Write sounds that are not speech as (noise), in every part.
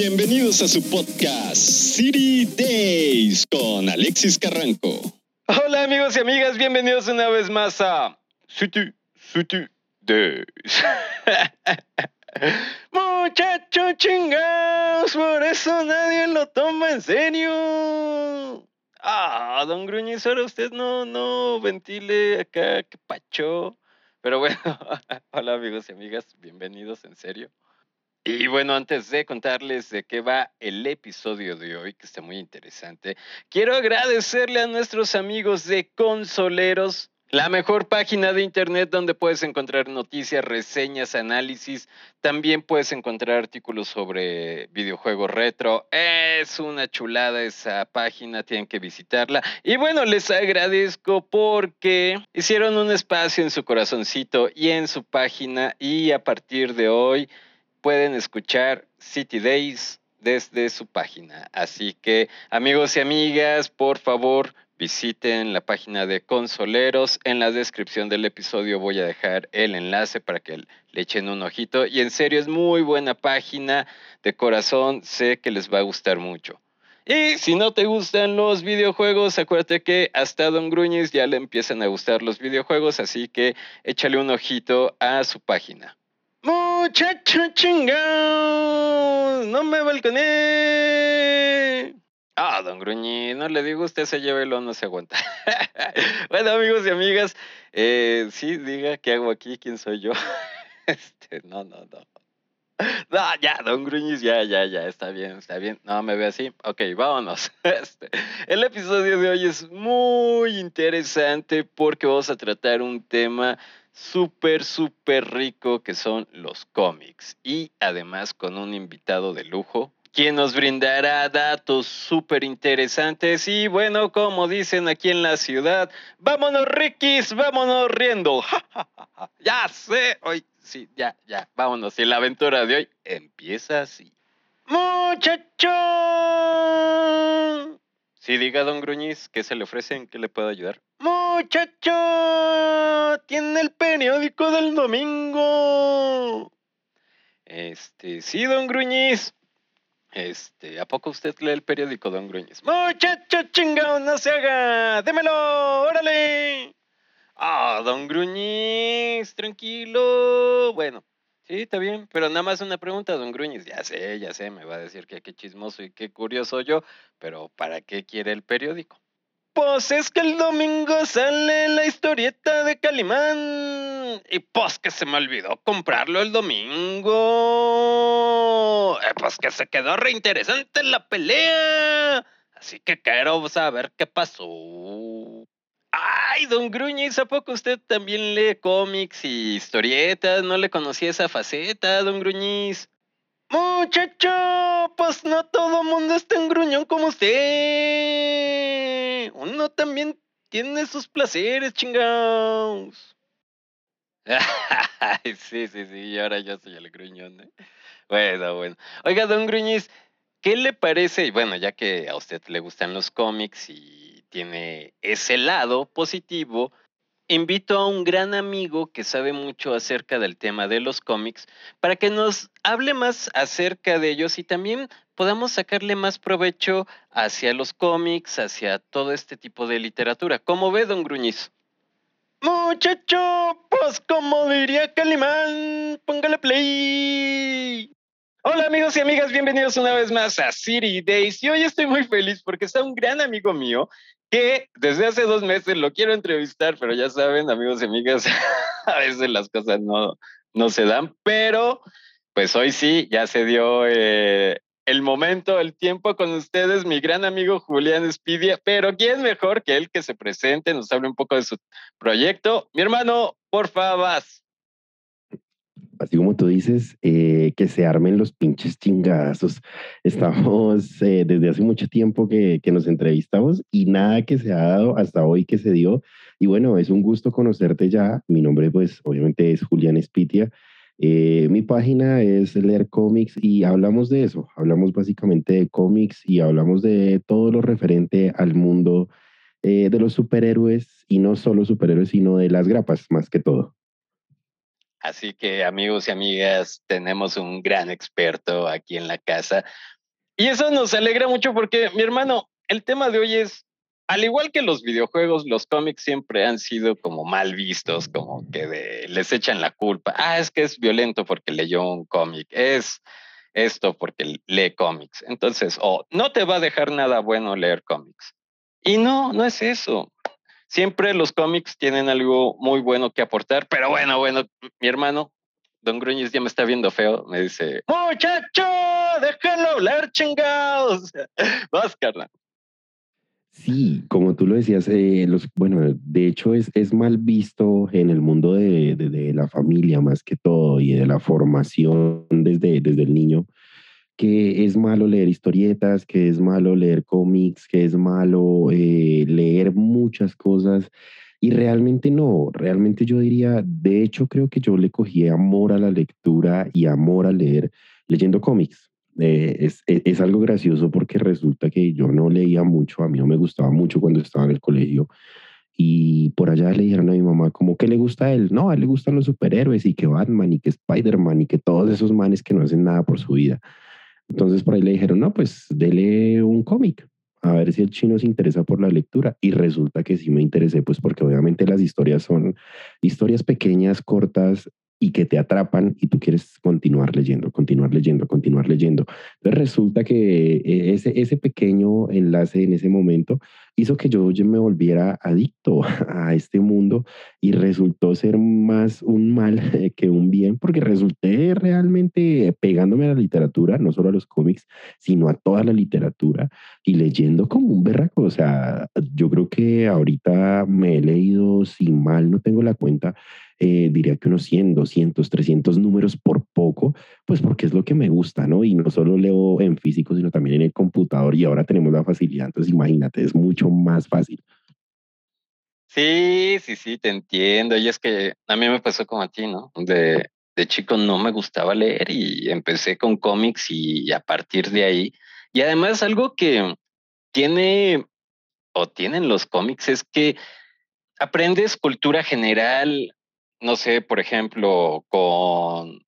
Bienvenidos a su podcast City Days con Alexis Carranco. Hola amigos y amigas, bienvenidos una vez más a City, City Days. (laughs) Muchachos chingados, por eso nadie lo toma en serio. Ah, don Gruñiz, ahora usted no, no ventile acá, que pacho. Pero bueno, (laughs) hola amigos y amigas, bienvenidos en serio. Y bueno, antes de contarles de qué va el episodio de hoy, que está muy interesante, quiero agradecerle a nuestros amigos de Consoleros, la mejor página de internet donde puedes encontrar noticias, reseñas, análisis. También puedes encontrar artículos sobre videojuegos retro. Es una chulada esa página, tienen que visitarla. Y bueno, les agradezco porque hicieron un espacio en su corazoncito y en su página y a partir de hoy pueden escuchar City Days desde su página. Así que amigos y amigas, por favor, visiten la página de Consoleros. En la descripción del episodio voy a dejar el enlace para que le echen un ojito. Y en serio, es muy buena página. De corazón, sé que les va a gustar mucho. Y si no te gustan los videojuegos, acuérdate que hasta Don Gruñiz ya le empiezan a gustar los videojuegos, así que échale un ojito a su página. Muchacho no me balconé. Ah, don Gruñi, no le digo usted se llévelo, no se aguanta. (laughs) bueno, amigos y amigas, eh, sí, diga qué hago aquí, quién soy yo. (laughs) este, no, no, no. No, ya, don Gruñis, ya, ya, ya, está bien, está bien. No, me ve así. Ok, vámonos. (laughs) Este, el episodio de hoy es muy interesante porque vamos a tratar un tema súper, súper rico que son los cómics. Y además con un invitado de lujo, quien nos brindará datos súper interesantes. Y bueno, como dicen aquí en la ciudad, vámonos Rikis, vámonos riendo. (laughs) ya sé, hoy sí, ya, ya, vámonos. Y la aventura de hoy empieza así. Muchacho. Sí, diga, don Gruñiz, ¿qué se le ofrecen? ¿Qué le puedo ayudar? Tiene el periódico del domingo. Este, sí, don Gruñiz. Este, ¿a poco usted lee el periódico, don Gruñiz? Muchacho chingado, no se haga. Démelo, órale. Ah, don Gruñiz, tranquilo. Bueno, sí, está bien, pero nada más una pregunta, don Gruñiz. Ya sé, ya sé, me va a decir que qué chismoso y qué curioso yo, pero ¿para qué quiere el periódico? Pues es que el domingo sale la historieta de Calimán. Y pues que se me olvidó comprarlo el domingo. Eh, pues que se quedó reinteresante la pelea. Así que quiero saber qué pasó. Ay, don Gruñiz, ¿a poco usted también lee cómics y historietas? No le conocía esa faceta, don Gruñiz. Muchacho, pues no todo mundo es tan gruñón como usted. Uno también tiene sus placeres, chingados. (laughs) sí, sí, sí, y ahora yo soy el gruñón. ¿eh? Bueno, bueno. Oiga, don Gruñiz, ¿qué le parece? Y bueno, ya que a usted le gustan los cómics y tiene ese lado positivo, invito a un gran amigo que sabe mucho acerca del tema de los cómics para que nos hable más acerca de ellos y también podamos sacarle más provecho hacia los cómics, hacia todo este tipo de literatura. ¿Cómo ve, don Gruñiz? Muchacho, pues como diría Calimán, póngale play. Hola amigos y amigas, bienvenidos una vez más a City Days. Y hoy estoy muy feliz porque está un gran amigo mío que desde hace dos meses lo quiero entrevistar, pero ya saben, amigos y amigas, (laughs) a veces las cosas no, no se dan, pero pues hoy sí, ya se dio eh, el momento, el tiempo con ustedes, mi gran amigo Julián Espidia, pero ¿quién mejor que él que se presente, nos hable un poco de su proyecto? Mi hermano, por favor así como tú dices, eh, que se armen los pinches chingazos. (laughs) Estamos eh, desde hace mucho tiempo que, que, nos entrevistamos y nada que se ha dado hasta hoy que se dio. Y bueno, es un gusto conocerte ya. Mi nombre, pues, obviamente es Julián Espitia. Eh, mi página es Leer Cómics y hablamos de eso. Hablamos básicamente de cómics y hablamos de todo lo referente al mundo de los superhéroes y no solo superhéroes, sino de las grapas, más que todo. Así que amigos y amigas, tenemos un gran experto aquí en la casa. Y eso nos alegra mucho porque, mi hermano, el tema de hoy es, al igual que los videojuegos, los cómics siempre han sido como mal vistos, como que les echan la culpa. Ah, es que es violento porque leyó un cómic. Es esto porque lee cómics. Entonces, o no te va a dejar nada bueno leer cómics. Y no, no es eso. Siempre los cómics tienen algo muy bueno que aportar, pero bueno, bueno, mi hermano, Don Gruñiz ya me está viendo feo, me dice, muchacho, déjalo hablar, chingados. (laughs) Vas, carnal. Sí, como tú lo decías, eh, los, bueno, de hecho es, es mal visto en el mundo de, de, la familia más que todo y de la formación desde, desde el niño, que es malo leer historietas, que es malo leer cómics, que es malo eh, leer muchas cosas. Y realmente no, realmente yo diría, de hecho creo que yo le cogí amor a la lectura y amor a leer leyendo cómics. Eh, es, e, es, algo gracioso porque resulta que yo no leía mucho, a mí no me gustaba mucho cuando estaba en el colegio. Y por allá le dijeron a mi mamá como que le gusta a él. No, a él le gustan los superhéroes y que Batman y que Spider-Man y que todos esos manes que no hacen nada por su vida. Entonces por ahí le dijeron, no, pues dele un cómic, a ver si el chino se interesa por la lectura. Y resulta que sí me interesé, pues porque obviamente las historias son historias pequeñas, cortas, y que te atrapan y tú quieres continuar leyendo, continuar leyendo, continuar leyendo. Entonces resulta que eh, ese, ese pequeño enlace en ese momento hizo que yo me volviera adicto (laughs) a este mundo y resultó ser más un mal (laughs) que un bien, porque resulté realmente pegándome a la literatura, no solo a los cómics, sino a toda la literatura y leyendo como un berraco. O sea, yo creo que ahorita me he leído, si mal no tengo la cuenta, eh, diría que unos 100, 200, 300 números por poco, pues porque es lo que me gusta, ¿no? Y no solo leo en físico, sino también en el computador y ahora tenemos la facilidad, entonces imagínate, es mucho más fácil. Sí, sí, sí, te entiendo. Y es que a mí me pasó como a ti, ¿no? De, de chico no me gustaba leer y empecé con cómics y a partir de ahí. Y además algo que tiene o tienen los cómics es que aprendes cultura general, no sé, por ejemplo, con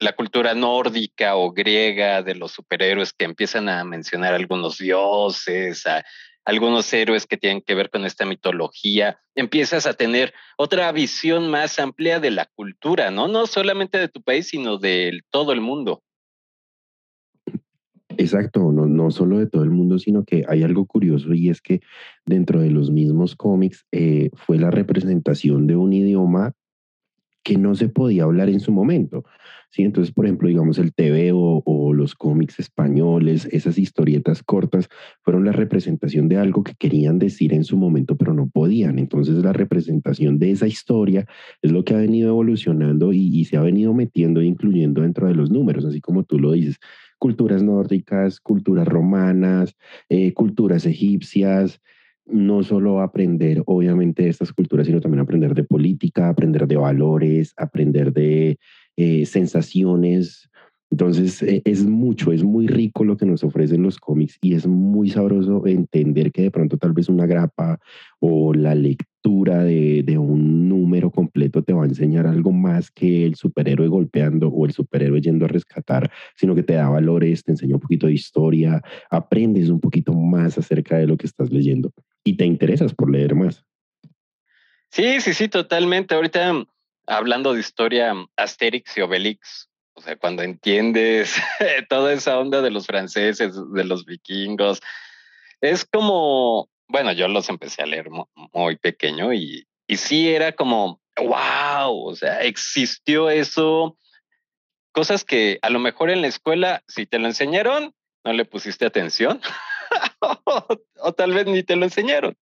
la cultura nórdica o griega de los superhéroes que empiezan a mencionar algunos dioses, a algunos héroes que tienen que ver con esta mitología, empiezas a tener otra visión más amplia de la cultura, ¿no? No solamente de tu país, sino de todo el mundo. Exacto, no, no solo de todo el mundo, sino que hay algo curioso y es que dentro de los mismos cómics eh, fue la representación de un idioma que no se podía hablar en su momento. ¿sí? Entonces, por ejemplo, digamos el TV o, los cómics españoles, esas historietas cortas, fueron la representación de algo que querían decir en su momento, pero no podían. Entonces, la representación de esa historia es lo que ha venido evolucionando y, se ha venido metiendo e incluyendo dentro de los números, así como tú lo dices culturas nórdicas, culturas romanas, eh, culturas egipcias, no solo aprender, obviamente, de estas culturas, sino también aprender de política, aprender de valores, aprender de eh, sensaciones. Entonces, eh, es mucho, es muy rico lo que nos ofrecen los cómics y es muy sabroso entender que de pronto tal vez una grapa o la lectura de, de un número completo te va a enseñar algo más que el superhéroe golpeando o el superhéroe yendo a rescatar, sino que te da valores, te enseña un poquito de historia, aprendes un poquito más acerca de lo que estás leyendo y te interesas por leer más. Sí, sí, sí, totalmente. Ahorita hablando de historia, Asterix y Obelix, o sea, cuando entiendes (laughs) toda esa onda de los franceses, de los vikingos, es como, bueno, yo los empecé a leer muy, pequeño y, y sí era como, wow, o sea, existió eso, cosas que a lo mejor en la escuela, si te lo enseñaron, no le pusiste atención (laughs) (laughs) o, tal vez ni te lo enseñaron.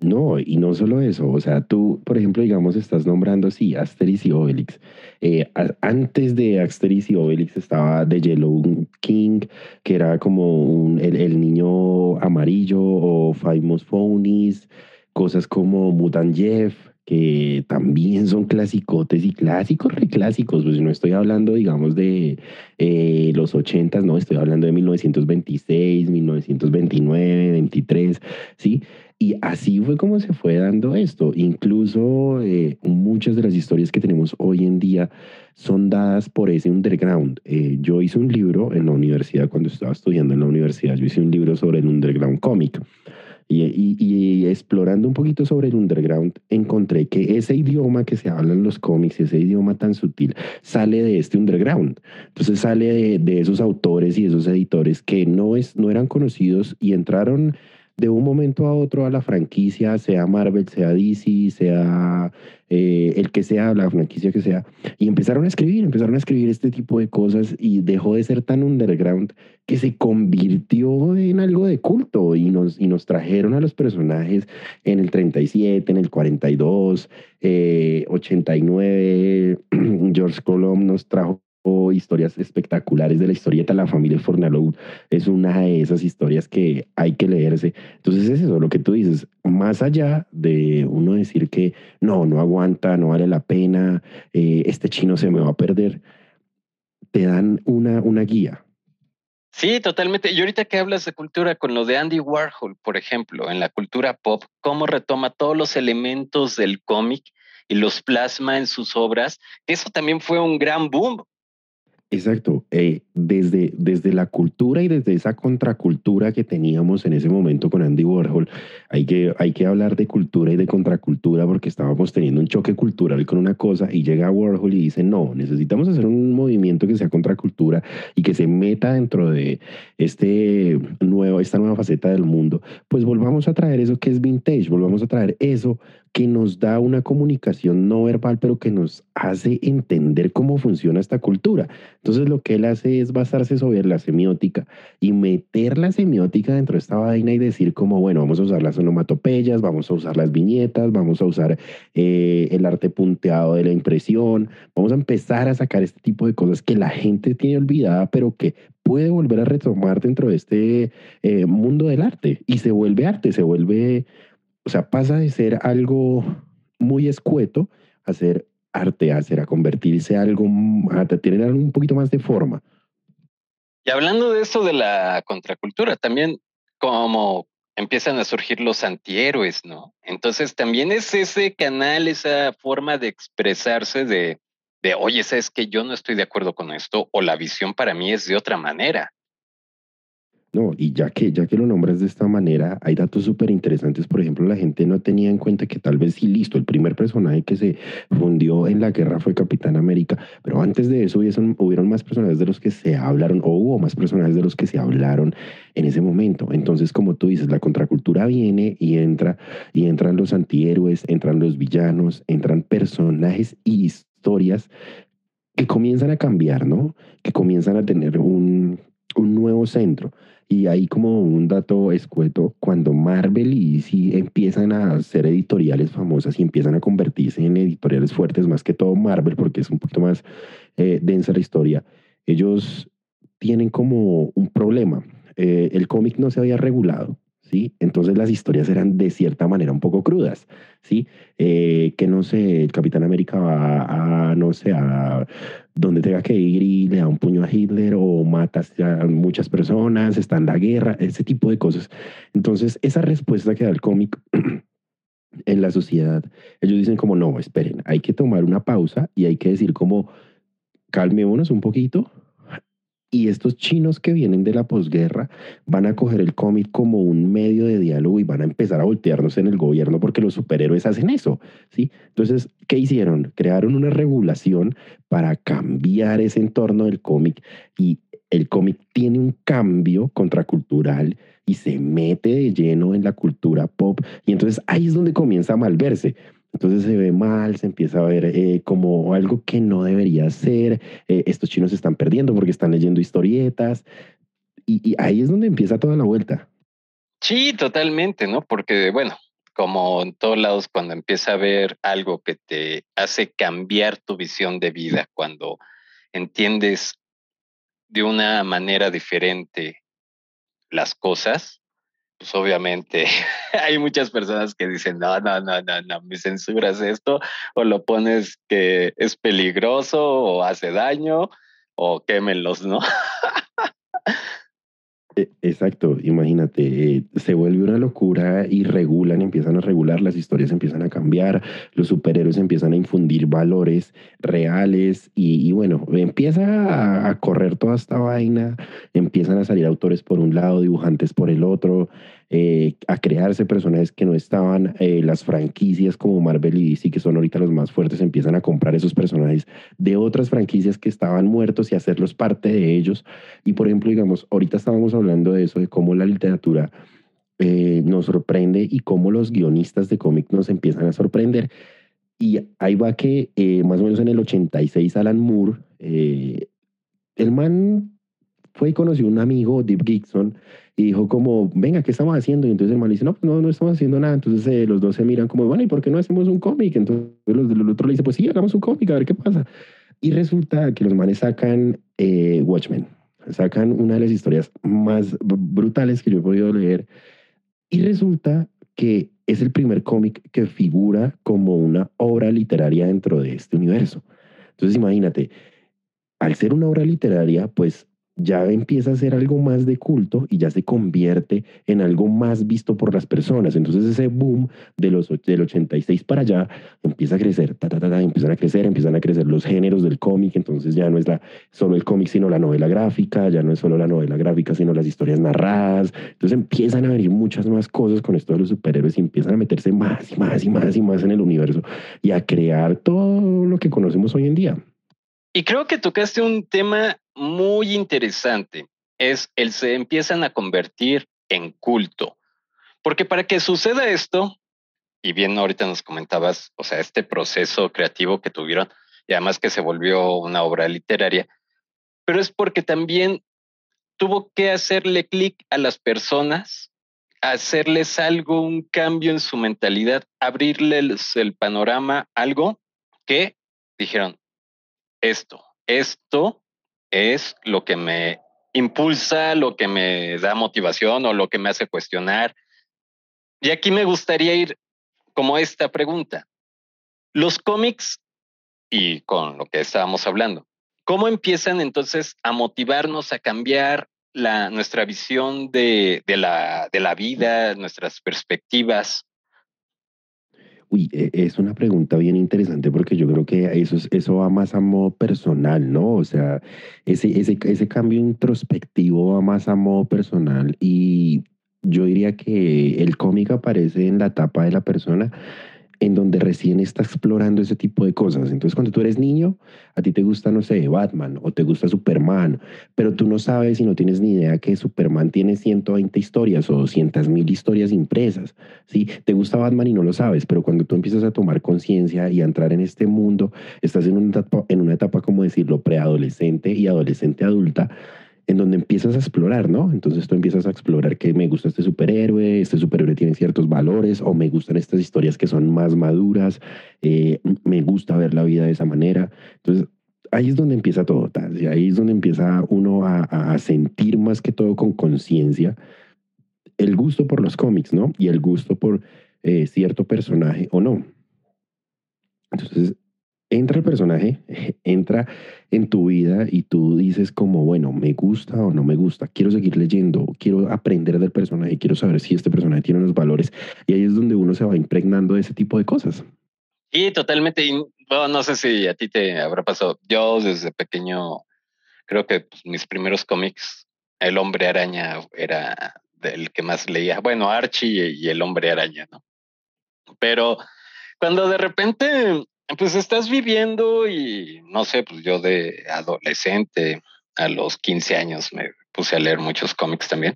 No, y no solo eso, o sea, tú, por ejemplo, digamos, estás nombrando, sí, Asterix y Obelix. Eh, antes de Asterix y Obelix estaba The Yellow King, que era como el, niño amarillo o Famous Phonies, cosas como Mutant Jeff, que también son clasicotes y clásicos, reclásicos, pues no estoy hablando, digamos, de eh, los ochentas, no, estoy hablando de 1926, 1929, 23, ¿sí? Y así fue como se fue dando esto. Incluso eh, muchas de las historias que tenemos hoy en día son dadas por ese underground. Eh, yo hice un libro en la universidad, cuando estaba estudiando en la universidad, yo hice un libro sobre el underground cómic. Y, explorando un poquito sobre el underground, encontré que ese idioma que se habla en los cómics, ese idioma tan sutil, sale de este underground. Entonces sale de, de esos autores y esos editores que no, es, no eran conocidos y entraron de un momento a otro a la franquicia, sea Marvel, sea DC, sea eh, el que sea, la franquicia que sea, y empezaron a escribir, empezaron a escribir este tipo de cosas y dejó de ser tan underground que se convirtió en algo de culto y nos, y nos trajeron a los personajes en el 37, en el 42, 89, eh, (clears throat) George Colomb nos trajo o historias espectaculares de la historieta La familia Fornalou es una de esas historias que hay que leerse. Entonces es eso, lo que tú dices, más allá de uno decir que no, no aguanta, no vale la pena, eh, este chino se me va a perder, te dan una, una guía. Sí, totalmente. Y ahorita que hablas de cultura con lo de Andy Warhol, por ejemplo, en la cultura pop, cómo retoma todos los elementos del cómic y los plasma en sus obras, eso también fue un gran boom Exacto. Desde, desde la cultura y desde esa contracultura que teníamos en ese momento con Andy Warhol, hay que, hay que hablar de cultura y de contracultura porque estábamos teniendo un choque cultural con una cosa y llega Warhol y dice, no, necesitamos hacer un movimiento que sea contracultura y que se meta dentro de este nuevo, esta nueva faceta del mundo. Pues volvamos a traer eso que es vintage, volvamos a traer eso que nos da una comunicación no verbal, pero que nos hace entender cómo funciona esta cultura. Entonces lo que él hace es basarse sobre la semiótica y meter la semiótica dentro de esta vaina y decir como, bueno, vamos a usar las onomatopeyas, vamos a usar las viñetas, vamos a usar eh, el arte punteado de la impresión, vamos a empezar a sacar este tipo de cosas que la gente tiene olvidada, pero que puede volver a retomar dentro de este eh, mundo del arte y se vuelve arte, se vuelve o sea, pasa de ser algo muy escueto a ser arte, a a convertirse algo, a tener algo un poquito más de forma. Y hablando de eso de la contracultura, también como empiezan a surgir los antihéroes, ¿no? Entonces también es ese canal, esa forma de expresarse de, de, oye, sabes que yo no estoy de acuerdo con esto, o la visión para mí es de otra manera. No, y ya que, ya que lo nombras de esta manera, hay datos súper interesantes. Por ejemplo, la gente no tenía en cuenta que tal vez sí, listo, el primer personaje que se fundió en la guerra fue Capitán América, pero antes de eso hubieron, más personajes de los que se hablaron, o hubo más personajes de los que se hablaron en ese momento. Entonces, como tú dices, la contracultura viene y entra, y entran los antihéroes, entran los villanos, entran personajes y historias que comienzan a cambiar, ¿no? Que comienzan a tener un, un nuevo centro. Y ahí como un dato escueto, cuando Marvel y DC empiezan a hacer editoriales famosas y empiezan a convertirse en editoriales fuertes, más que todo Marvel, porque es un poquito más eh, densa la historia, ellos tienen como un problema. Eh, el cómic no se había regulado, ¿sí? Entonces las historias eran de cierta manera un poco crudas, ¿sí? Eh, que no sé, el Capitán América va a, no sé, a donde tenga que ir y le da un puño a Hitler o mata a muchas personas, está en la guerra, ese tipo de cosas. Entonces esa respuesta que da el cómic (clears throat) en la sociedad, ellos dicen como, no, esperen, hay que tomar una pausa y hay que decir como, calmémonos un poquito, y estos chinos que vienen de la posguerra van a coger el cómic como un medio de diálogo y van a empezar a voltearnos en el gobierno porque los superhéroes hacen eso, ¿sí? Entonces, ¿qué hicieron? Crearon una regulación para cambiar ese entorno del cómic y el cómic tiene un cambio contracultural y se mete de lleno en la cultura pop y entonces ahí es donde comienza a malverse. Entonces se ve mal, se empieza a ver eh, como algo que no debería ser. Eh, estos chinos se están perdiendo porque están leyendo historietas. Y, ahí es donde empieza toda la vuelta. Sí, totalmente, ¿no? Porque, bueno, como en todos lados, cuando empieza a ver algo que te hace cambiar tu visión de vida, cuando entiendes de una manera diferente las cosas, pues obviamente (laughs) hay muchas personas que dicen, no, no, no, no, no, me censuras esto, o lo pones que es peligroso, o hace daño, o quémenlos, ¿no? (laughs) E, exacto, imagínate, eh, se vuelve una locura y regulan, empiezan a regular, las historias empiezan a cambiar, los superhéroes empiezan a infundir valores reales y, bueno, empieza a, correr toda esta vaina, empiezan a salir autores por un lado, dibujantes por el otro, eh, a crearse personajes que no estaban, eh, las franquicias como Marvel y DC, que son ahorita los más fuertes, empiezan a comprar esos personajes de otras franquicias que estaban muertos y hacerlos parte de ellos. Y por ejemplo, digamos, ahorita estábamos hablando de eso, de cómo la literatura eh, nos sorprende y cómo los guionistas de cómics nos empiezan a sorprender. Y ahí va que más o menos en el 86 Alan Moore, el man fue y conoció un amigo, Deep Gibson, y dijo como, venga, ¿qué estamos haciendo? Y entonces el man dice, no, pues no, no estamos haciendo nada. Entonces eh, los dos se miran como, bueno, ¿y por qué no hacemos un cómic? Entonces los, el otro le dice, pues sí, hagamos un cómic, a ver qué pasa. Y resulta que los manes sacan eh, Watchmen, sacan una de las historias más brutales que yo he podido leer. Y resulta que es el primer cómic que figura como una obra literaria dentro de este universo. Entonces imagínate, al ser una obra literaria, pues ya empieza a ser algo más de culto y ya se convierte en algo más visto por las personas. Entonces ese boom de los, del 86 para allá empieza a crecer, ta, ta, ta, empiezan a crecer, empiezan a crecer los géneros del cómic, entonces ya no es la, solo el cómic, sino la novela gráfica, ya no es solo la novela gráfica, sino las historias narradas. Entonces empiezan a venir muchas más cosas con esto de los superhéroes y empiezan a meterse más y más y más y más en el universo y a crear todo lo que conocemos hoy en día. Y creo que tocaste un tema muy interesante, es el se empiezan a convertir en culto. Porque para que suceda esto, y bien ahorita nos comentabas, o sea, este proceso creativo que tuvieron, y además que se volvió una obra literaria, pero es porque también tuvo que hacerle clic a las personas, hacerles algo, un cambio en su mentalidad, abrirles el panorama, algo que dijeron, esto, esto es lo que me impulsa, lo que me da motivación o lo que me hace cuestionar. Y aquí me gustaría ir como esta pregunta. Los cómics, y con lo que estábamos hablando, ¿cómo empiezan entonces a motivarnos a cambiar la, nuestra visión de, de, la, de la vida, nuestras perspectivas? Uy, e, es una pregunta bien interesante porque yo creo que eso, eso va más a modo personal, ¿no? O sea, ese, ese, ese cambio introspectivo va más a modo personal y yo diría que el cómic aparece en la etapa de la persona en donde recién está explorando ese tipo de cosas. Entonces, cuando tú eres niño, a ti te gusta, no sé, Batman o te gusta Superman, pero tú no sabes y no tienes ni idea que Superman tiene 120 historias o 200 mil historias impresas. ¿sí? Te gusta Batman y no lo sabes, pero cuando tú empiezas a tomar conciencia y a entrar en este mundo, estás en una etapa, en una etapa como decirlo, preadolescente y adolescente adulta, en donde empiezas a explorar, ¿no? Entonces tú empiezas a explorar que me gusta este superhéroe, este superhéroe tiene ciertos valores, o me gustan estas historias que son más maduras, eh, me gusta ver la vida de esa manera. Entonces ahí es donde empieza todo, y ahí es donde empieza uno a, sentir más que todo con conciencia el gusto por los cómics, ¿no? Y el gusto por eh, cierto personaje o no. Entonces, entra el personaje, (laughs) entra en tu vida y tú dices como, bueno, me gusta o no me gusta, quiero seguir leyendo, quiero aprender del personaje, quiero saber si este personaje tiene unos valores. Y ahí es donde uno se va impregnando de ese tipo de cosas. Y totalmente, no sé si a ti te habrá pasado. Yo desde pequeño, creo que pues, mis primeros cómics, El hombre araña era del que más leía. Bueno, Archie y el hombre araña, ¿no? Pero cuando de repente pues estás viviendo y no sé, pues yo de adolescente a los 15 años me puse a leer muchos cómics también.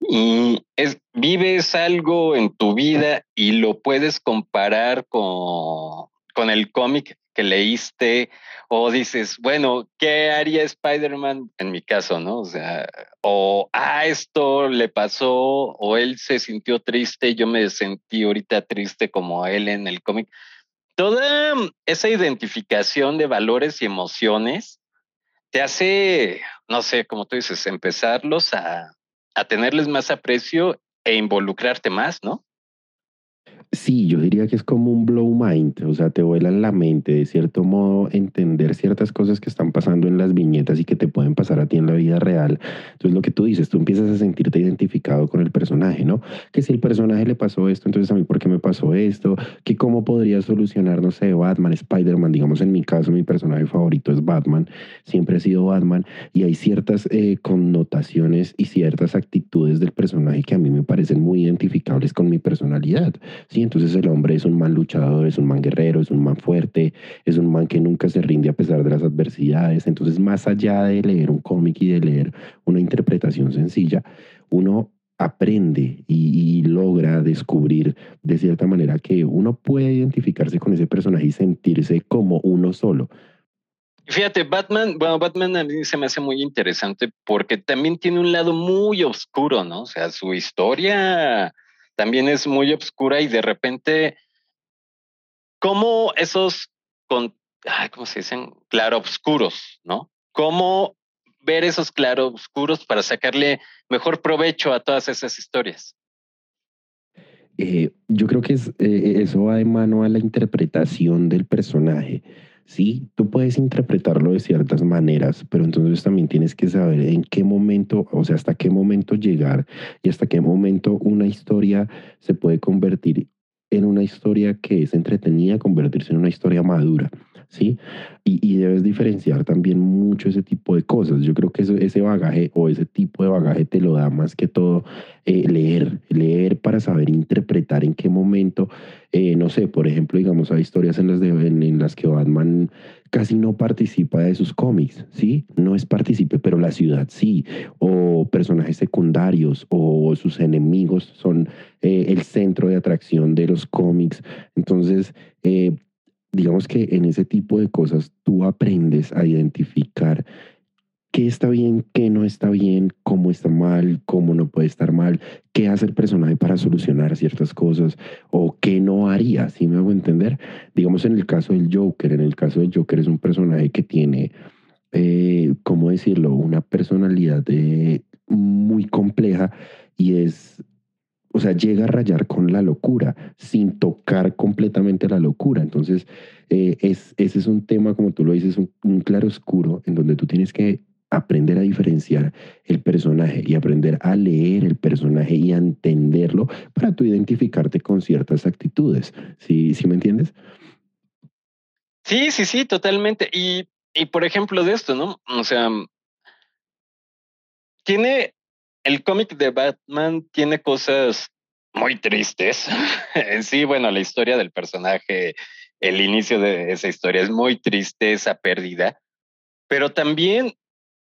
Y es, vives algo en tu vida y lo puedes comparar con, con el cómic que leíste o dices, bueno, ¿qué haría Spider-Man en mi caso, no? O o, ah, esto le pasó o él se sintió triste, yo me sentí ahorita triste como él en el cómic toda esa identificación de valores y emociones te hace, no sé, como tú dices, empezarlos a, a tenerles más aprecio e involucrarte más, ¿no? Sí, yo diría que es como un blow mind, o sea, te vuelan la mente, de cierto modo, entender ciertas cosas que están pasando en las viñetas y que te pueden pasar a ti en la vida real. Entonces, lo que tú dices, tú empiezas a sentirte identificado con el personaje, ¿no? Que si el personaje le pasó esto, entonces a mí, ¿por qué me pasó esto? Que cómo podría solucionar, no sé, Batman, Spider-Man, digamos, en mi caso, mi personaje favorito es Batman, siempre ha sido Batman, y hay ciertas eh, connotaciones y ciertas actitudes del personaje que a mí me parecen muy identificables con mi personalidad. ¿Sí? Entonces el hombre es un man luchador, es un man guerrero, es un man fuerte, es un man que nunca se rinde a pesar de las adversidades. Entonces, más allá de leer un cómic y de leer una interpretación sencilla, uno aprende y, logra descubrir de cierta manera que uno puede identificarse con ese personaje y sentirse como uno solo. Fíjate, Batman, bueno, Batman a mí se me hace muy interesante porque también tiene un lado muy oscuro, ¿no? O sea, su historia también es muy oscura y de repente, ¿cómo esos, con, ¿cómo se dicen? Claroscuros, ¿no? ¿Cómo ver esos claroscuros para sacarle mejor provecho a todas esas historias? Eh, yo creo que eh, eso va de mano a la interpretación del personaje. Sí, tú puedes interpretarlo de ciertas maneras, pero entonces también tienes que saber en qué momento, o sea, hasta qué momento llegar y hasta qué momento una historia se puede convertir en una historia que es entretenida, convertirse en una historia madura. ¿Sí? Y, debes diferenciar también mucho ese tipo de cosas. Yo creo que ese bagaje o ese tipo de bagaje te lo da más que todo eh, leer, leer para saber interpretar en qué momento, eh, no sé, por ejemplo, digamos, hay historias en las, de, en, las que Batman casi no participa de sus cómics, ¿sí? No es partícipe, pero la ciudad sí, o personajes secundarios o sus enemigos son eh, el centro de atracción de los cómics. Entonces, digamos que en ese tipo de cosas tú aprendes a identificar qué está bien, qué no está bien, cómo está mal, cómo no puede estar mal, qué hace el personaje para solucionar ciertas cosas o qué no haría, si me hago entender? Digamos en el caso del Joker, en el caso del Joker es un personaje que tiene, eh, ¿cómo decirlo? Una personalidad eh, muy compleja y es o sea, llega a rayar con la locura sin tocar completamente la locura. Entonces, eh, es, ese es un tema, como tú lo dices, un, claro oscuro en donde tú tienes que aprender a diferenciar el personaje y aprender a leer el personaje y a entenderlo para tú identificarte con ciertas actitudes. ¿Sí, ¿Sí me entiendes? Sí, sí, sí, totalmente. Y, y por ejemplo de esto, ¿no? O sea, tiene el cómic de Batman tiene cosas muy tristes. en (laughs) sí, bueno, la historia del personaje, el inicio de esa historia es muy triste, esa pérdida, pero también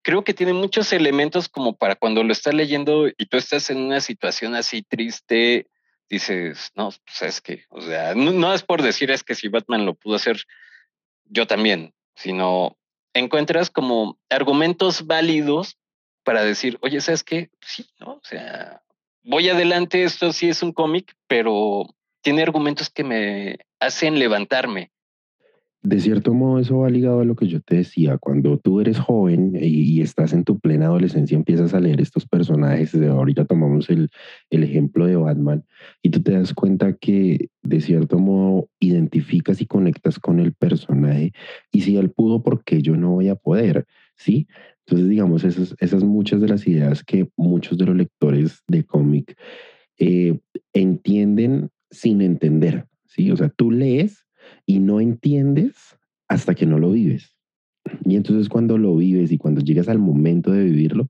creo que tiene muchos elementos como para cuando lo estás leyendo y tú estás en una situación así triste, dices, no, pues es que, o sea, no, no es por decir es que si Batman lo pudo hacer, yo también, sino encuentras como argumentos válidos para decir, oye, ¿sabes qué? Sí, ¿no? O sea, voy adelante, esto sí es un cómic, pero tiene argumentos que me hacen levantarme. De cierto modo, eso va ligado a lo que yo te decía. Cuando tú eres joven y, estás en tu plena adolescencia, empiezas a leer estos personajes. Ahorita tomamos el, el, ejemplo de Batman y tú te das cuenta que de cierto modo identificas y conectas con el personaje. Y si él pudo, ¿por qué yo no voy a poder? ¿Sí? Entonces, digamos, esas, muchas de las ideas que muchos de los lectores de cómic eh, entienden sin entender, ¿sí? O sea, tú lees y no entiendes hasta que no lo vives. Y entonces cuando lo vives y cuando llegas al momento de vivirlo,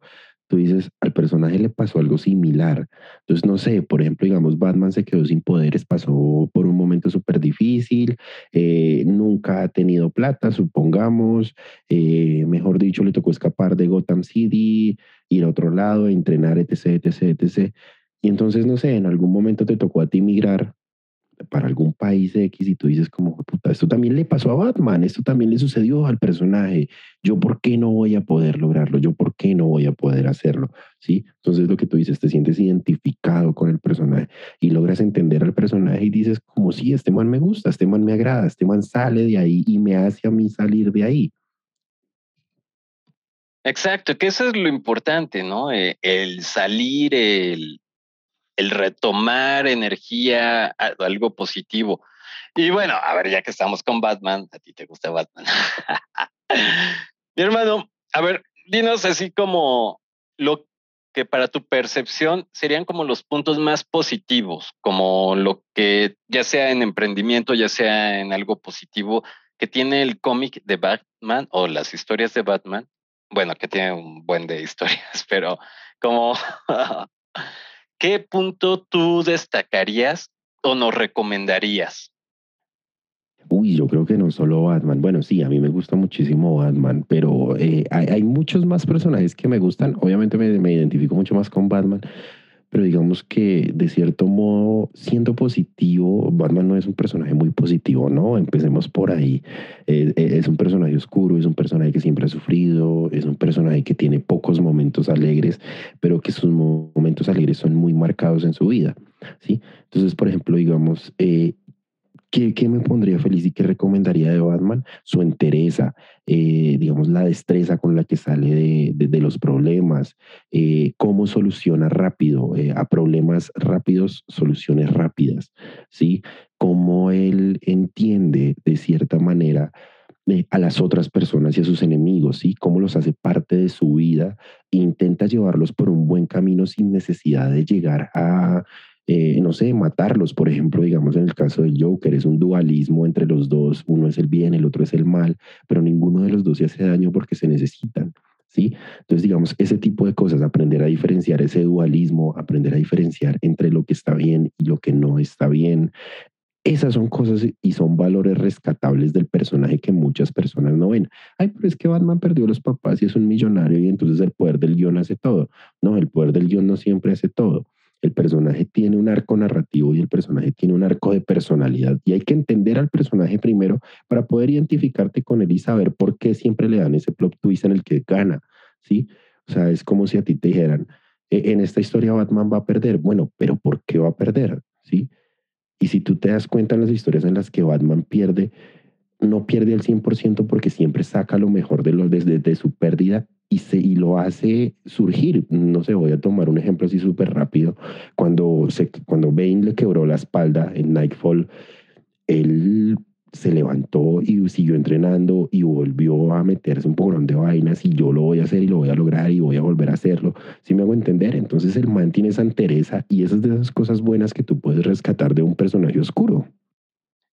tú dices, al personaje le pasó algo similar. Entonces, no sé, por ejemplo, digamos, Batman se quedó sin poderes, pasó por un momento súper difícil, eh, nunca ha tenido plata, supongamos, eh, mejor dicho, le tocó escapar de Gotham City, ir a otro lado, entrenar, etc., etc., etc. Y entonces, no sé, en algún momento te tocó a ti migrar para algún país X y tú dices como, puta, esto también le pasó a Batman, esto también le sucedió al personaje, yo por qué no voy a poder lograrlo, yo por qué no voy a poder hacerlo, ¿sí? Entonces lo que tú dices, te sientes identificado con el personaje y logras entender al personaje y dices como, sí, este man me gusta, este man me agrada, este man sale de ahí y me hace a mí salir de ahí. Exacto, que eso es lo importante, ¿no? Eh, el salir, el, el retomar energía, algo positivo. Y bueno, a ver, ya que estamos con Batman, a ti te gusta Batman. (laughs) Mi hermano, a ver, dinos así como lo que para tu percepción serían como los puntos más positivos, como lo que ya sea en emprendimiento, ya sea en algo positivo que tiene el cómic de Batman o las historias de Batman. Bueno, que tiene un buen de historias, (laughs) pero como, ¿qué punto tú destacarías o nos recomendarías? Uy, yo creo que no solo Batman. Bueno, sí, a mí me gusta muchísimo Batman, pero eh, hay, muchos más personajes que me gustan. Obviamente me, me, identifico mucho más con Batman, pero digamos que de cierto modo, siendo positivo, Batman no es un personaje muy positivo, ¿no? Empecemos por ahí. Eh, eh, es un personaje oscuro, es un personaje que siempre ha sufrido, es un personaje que tiene pocos momentos alegres, pero que sus momentos alegres son muy marcados en su vida, ¿sí? Entonces, por ejemplo, digamos, eh, ¿Qué, me pondría feliz y qué recomendaría de Batman? Su entereza, eh, digamos, la destreza con la que sale de, los problemas, eh, cómo soluciona rápido, eh, a problemas rápidos, soluciones rápidas, ¿sí? Cómo él entiende de cierta manera a las otras personas y a sus enemigos, ¿sí? Cómo los hace parte de su vida e intenta llevarlos por un buen camino sin necesidad de llegar a eh, no sé, matarlos, por ejemplo, digamos en el caso del Joker, es un dualismo entre los dos, uno es el bien, el otro es el mal, pero ninguno de los dos se hace daño porque se necesitan. ¿Sí? Entonces, digamos, ese tipo de cosas, aprender a diferenciar ese dualismo, aprender a diferenciar entre lo que está bien y lo que no está bien, esas son cosas y son valores rescatables del personaje que muchas personas no ven. Ay, pero es que Batman perdió los papás y es un millonario y entonces el poder del guion hace todo. No, el poder del guion no siempre hace todo el personaje tiene un arco narrativo y el personaje tiene un arco de personalidad. Y hay que entender al personaje primero para poder identificarte con él y saber por qué siempre le dan ese plot twist en el que gana, ¿sí? O sea, es como si a ti te dijeran, e, en esta historia Batman va a perder. Bueno, pero ¿por qué va a perder? ¿Sí? Y si tú te das cuenta en las historias en las que Batman pierde, no pierde al 100% porque siempre saca lo mejor de, los, desde de su pérdida y, se, y lo hace surgir. No sé, voy a tomar un ejemplo así súper rápido. Cuando, se, cuando Bane le quebró la espalda en Nightfall, él se levantó y siguió entrenando y volvió a meterse un poco de vainas y yo lo voy a hacer y lo voy a lograr y voy a volver a hacerlo. Si me hago entender, entonces el man tiene esa entereza y esas de esas cosas buenas que tú puedes rescatar de un personaje oscuro.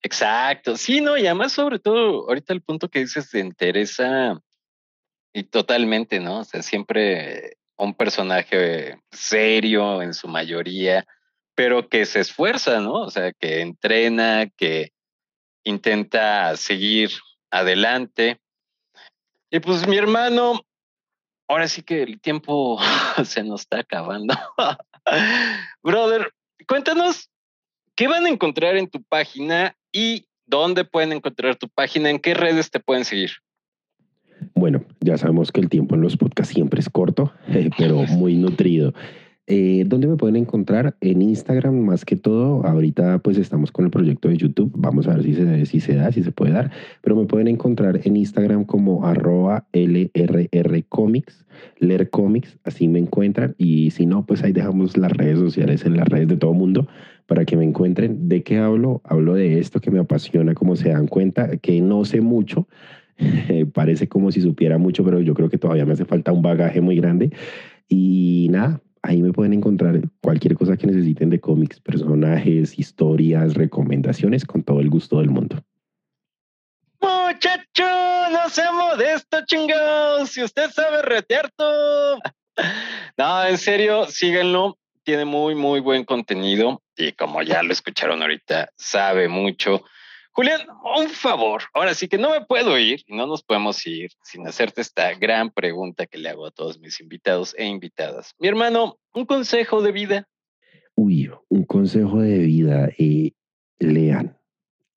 Exacto, sí, no, y además sobre todo ahorita el punto que dices de entereza y totalmente, ¿no? O sea, siempre un personaje serio en su mayoría, pero que se esfuerza, ¿no? O sea, que entrena, que intenta seguir adelante. Y pues mi hermano, ahora sí que el tiempo (laughs) se nos está acabando. (laughs) Brother, cuéntanos qué van a encontrar en tu página y dónde pueden encontrar tu página, en qué redes te pueden seguir. Bueno, ya sabemos que el tiempo en los podcasts siempre es corto, (laughs) pero muy nutrido. Eh, ¿Dónde me pueden encontrar? En Instagram más que todo. Ahorita pues estamos con el proyecto de YouTube. Vamos a ver si se, si se da, si se puede dar. Pero me pueden encontrar en Instagram como arroba LRRcomics, leer comics, así me encuentran. Y si no, pues ahí dejamos las redes sociales en las redes de todo mundo para que me encuentren. ¿De qué hablo? Hablo de esto que me apasiona, como se dan cuenta, que no sé mucho (laughs) parece como si supiera mucho, pero yo creo que todavía me hace falta un bagaje muy grande. Y nada, ahí me pueden encontrar cualquier cosa que necesiten de cómics, personajes, historias, recomendaciones, con todo el gusto del mundo. Muchacho, no sea modesto, chingados. Si usted sabe retear todo. (laughs) No, en serio, síganlo. Tiene muy, muy buen contenido. Y como ya lo escucharon ahorita, sabe mucho. Julián, un favor. Ahora sí que no me puedo ir no nos podemos ir sin hacerte esta gran pregunta que le hago a todos mis invitados e invitadas. Mi hermano, un consejo de vida. Uy, un consejo de vida. Eh, lean.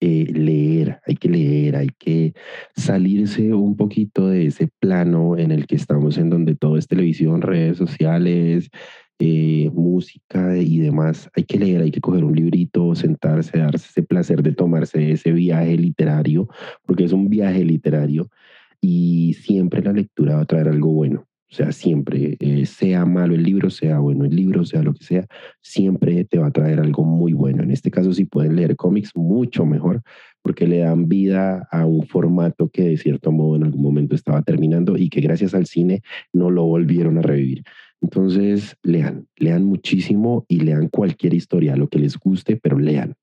Eh, leer, hay que leer, hay que salirse un poquito de ese plano en el que estamos, en donde todo es televisión, redes sociales, eh, música y demás, hay que leer, hay que coger un librito, sentarse, darse ese placer de tomarse ese viaje literario, porque es un viaje literario y siempre la lectura va a traer algo bueno. O sea, siempre, eh, sea malo el libro, sea bueno el libro, sea lo que sea, siempre te va a traer algo muy bueno. En este caso, si pueden leer cómics, mucho mejor, porque le dan vida a un formato que de cierto modo en algún momento estaba terminando y que gracias al cine no lo volvieron a revivir. Entonces, lean, lean muchísimo y lean cualquier historia, lo que les guste, pero lean.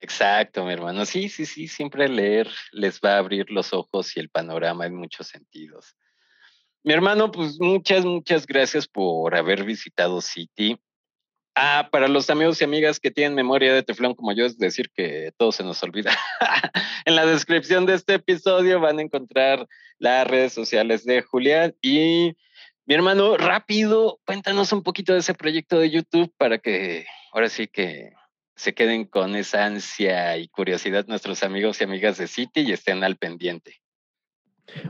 Exacto, mi hermano. Sí, sí, sí, siempre leer les va a abrir los ojos y el panorama en muchos sentidos. Mi hermano, pues muchas, muchas gracias por haber visitado City. Ah, para los amigos y amigas que tienen memoria de teflón como yo, es decir, que todo se nos olvida. (laughs) en la descripción de este episodio van a encontrar las redes sociales de Julián y mi hermano, rápido, cuéntanos un poquito de ese proyecto de YouTube para que ahora sí que se queden con esa ansia y curiosidad nuestros amigos y amigas de City y estén al pendiente.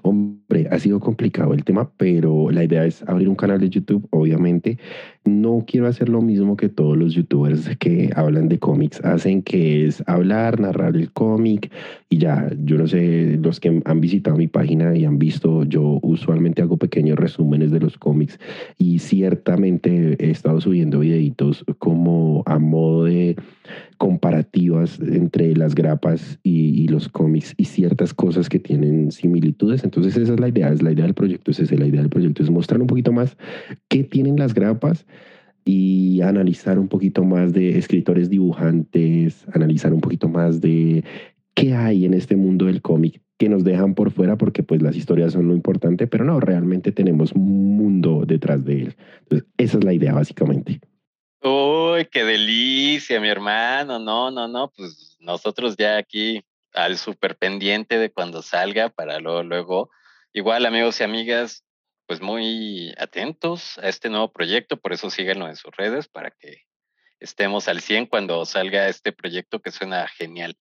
Hombre, ha sido complicado el tema, pero la idea es abrir un canal de YouTube, obviamente. No quiero hacer lo mismo que todos los youtubers que hablan de cómics hacen, que es hablar, narrar el cómic y ya, yo no sé, los que han visitado mi página y han visto, yo usualmente hago pequeños resúmenes de los cómics y ciertamente he estado subiendo videitos como a modo de comparativas entre las grapas y, los cómics y ciertas cosas que tienen similitudes. Entonces esa es la idea, es la idea del proyecto, es esa, la idea del proyecto, es mostrar un poquito más qué tienen las grapas y analizar un poquito más de escritores dibujantes, analizar un poquito más de qué hay en este mundo del cómic que nos dejan por fuera porque pues las historias son lo importante, pero no, realmente tenemos un mundo detrás de él. Esa es la idea básicamente. Uy, qué delicia, mi hermano. No, no, no, pues nosotros ya aquí al súper pendiente de cuando salga para luego, luego, igual amigos y amigas, pues muy atentos a este nuevo proyecto, por eso síganlo en sus redes para que estemos al 100 cuando salga este proyecto que suena genial.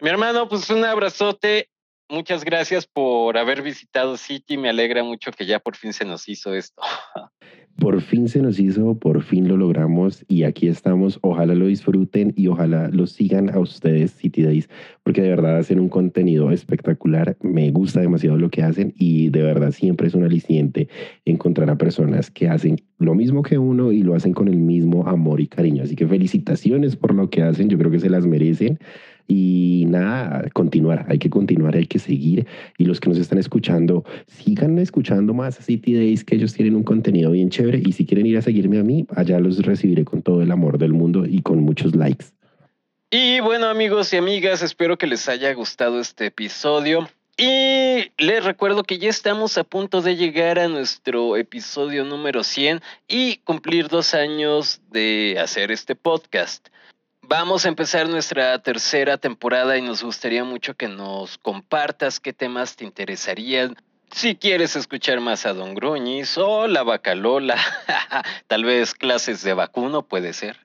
Mi hermano, pues un abrazote. Muchas gracias por haber visitado City. Me alegra mucho que ya por fin se nos hizo esto. (laughs) Por fin se nos hizo, por fin lo logramos y aquí estamos. Ojalá lo disfruten y ojalá lo sigan a ustedes, City Days, porque de verdad hacen un contenido espectacular. Me gusta demasiado lo que hacen y de verdad siempre es un aliciente encontrar a personas que hacen lo mismo que uno y lo hacen con el mismo amor y cariño. Así que felicitaciones por lo que hacen, yo creo que se las merecen. Y nada, continuar, hay que continuar, hay que seguir. Y los que nos están escuchando, sigan escuchando más a City Days, que ellos tienen un contenido bien chévere. Y si quieren ir a seguirme a mí, allá los recibiré con todo el amor del mundo y con muchos likes. Y bueno, amigos y amigas, espero que les haya gustado este episodio. Y les recuerdo que ya estamos a punto de llegar a nuestro episodio número 100 y cumplir dos años de hacer este podcast. Vamos a empezar nuestra tercera temporada y nos gustaría mucho que nos compartas qué temas te interesarían. Si quieres escuchar más a Don Gruñis o la Bacalola, (laughs) tal vez clases de vacuno puede ser.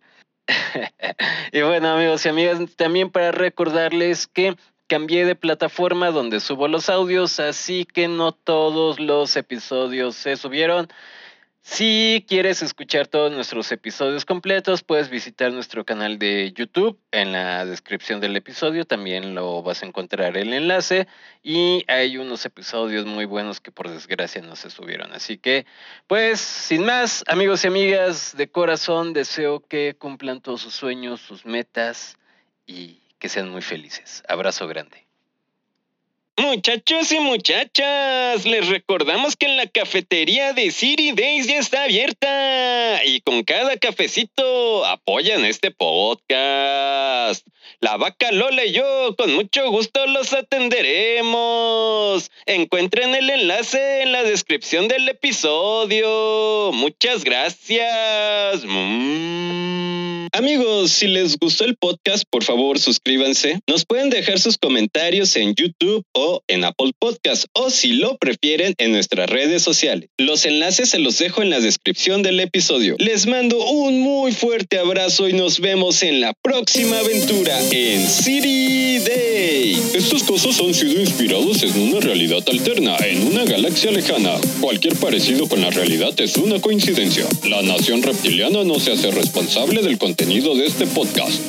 (laughs) y bueno amigos y amigas, también para recordarles que cambié de plataforma donde subo los audios, así que no todos los episodios se subieron. Si quieres escuchar todos nuestros episodios completos, puedes visitar nuestro canal de YouTube. En la descripción del episodio también lo vas a encontrar el enlace. Y hay unos episodios muy buenos que por desgracia no se subieron. Así que, pues, sin más, amigos y amigas, de corazón deseo que cumplan todos sus sueños, sus metas y que sean muy felices. Abrazo grande. Muchachos y muchachas, les recordamos que la cafetería de City Days ya está abierta y con cada cafecito apoyan este podcast. La vaca Lola y yo con mucho gusto los atenderemos. Encuentren el enlace en la descripción del episodio. Muchas gracias. Mm. Amigos, si les gustó el podcast, por favor suscríbanse. Nos pueden dejar sus comentarios en YouTube o en Apple Podcast o si lo prefieren en nuestras redes sociales. Los enlaces se los dejo en la descripción del episodio. Les mando un muy fuerte abrazo y nos vemos en la próxima aventura en City Day. Estos cosas han sido inspirados en una realidad alterna, en una galaxia lejana. Cualquier parecido con la realidad es una coincidencia. La nación reptiliana no se hace responsable del contenido de este podcast.